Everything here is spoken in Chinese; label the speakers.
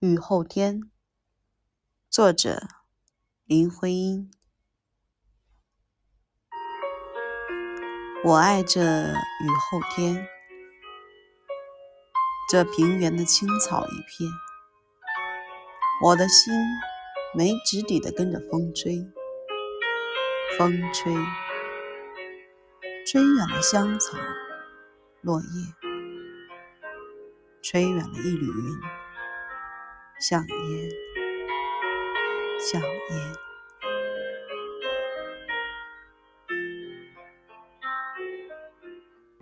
Speaker 1: 雨后天，作者林徽因。我爱这雨后天，这平原的青草一片，我的心没止底的跟着风吹，风吹，吹远了香草落叶，吹远了一缕云。香烟，香烟。